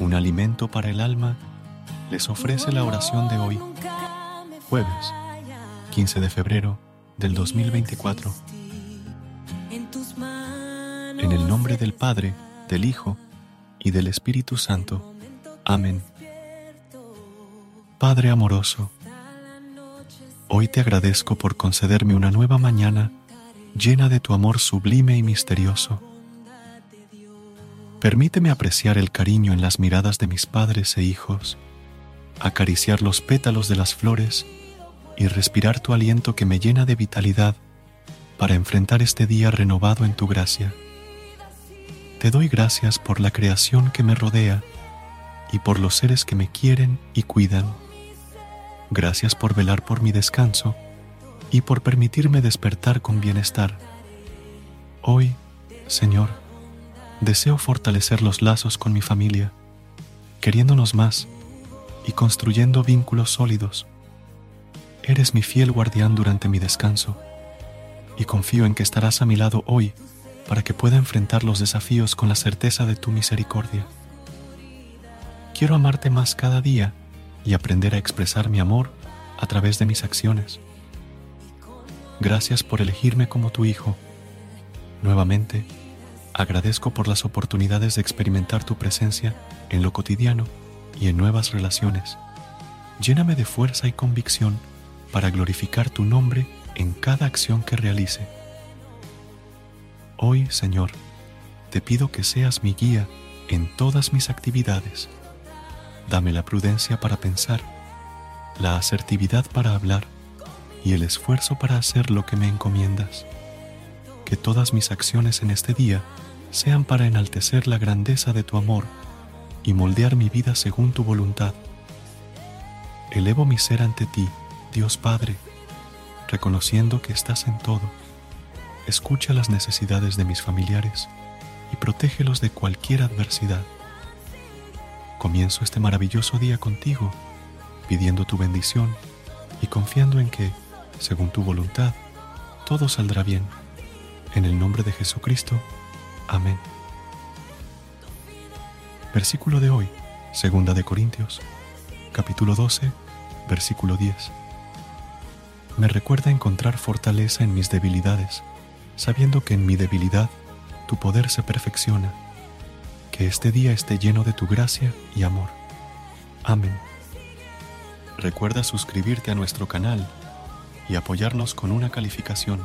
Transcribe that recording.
Un alimento para el alma, les ofrece la oración de hoy, jueves 15 de febrero del 2024. En el nombre del Padre, del Hijo y del Espíritu Santo. Amén. Padre amoroso, hoy te agradezco por concederme una nueva mañana llena de tu amor sublime y misterioso Permíteme apreciar el cariño en las miradas de mis padres e hijos, acariciar los pétalos de las flores y respirar tu aliento que me llena de vitalidad para enfrentar este día renovado en tu gracia. Te doy gracias por la creación que me rodea y por los seres que me quieren y cuidan. Gracias por velar por mi descanso y por permitirme despertar con bienestar. Hoy, Señor, deseo fortalecer los lazos con mi familia, queriéndonos más y construyendo vínculos sólidos. Eres mi fiel guardián durante mi descanso y confío en que estarás a mi lado hoy para que pueda enfrentar los desafíos con la certeza de tu misericordia. Quiero amarte más cada día y aprender a expresar mi amor a través de mis acciones. Gracias por elegirme como tu hijo. Nuevamente, Agradezco por las oportunidades de experimentar tu presencia en lo cotidiano y en nuevas relaciones. Lléname de fuerza y convicción para glorificar tu nombre en cada acción que realice. Hoy, Señor, te pido que seas mi guía en todas mis actividades. Dame la prudencia para pensar, la asertividad para hablar y el esfuerzo para hacer lo que me encomiendas. Que todas mis acciones en este día sean para enaltecer la grandeza de tu amor y moldear mi vida según tu voluntad. Elevo mi ser ante ti, Dios Padre, reconociendo que estás en todo. Escucha las necesidades de mis familiares y protégelos de cualquier adversidad. Comienzo este maravilloso día contigo, pidiendo tu bendición y confiando en que, según tu voluntad, todo saldrá bien. En el nombre de Jesucristo, Amén. Versículo de hoy, segunda de Corintios, capítulo 12, versículo 10. Me recuerda encontrar fortaleza en mis debilidades, sabiendo que en mi debilidad tu poder se perfecciona. Que este día esté lleno de tu gracia y amor. Amén. Recuerda suscribirte a nuestro canal y apoyarnos con una calificación.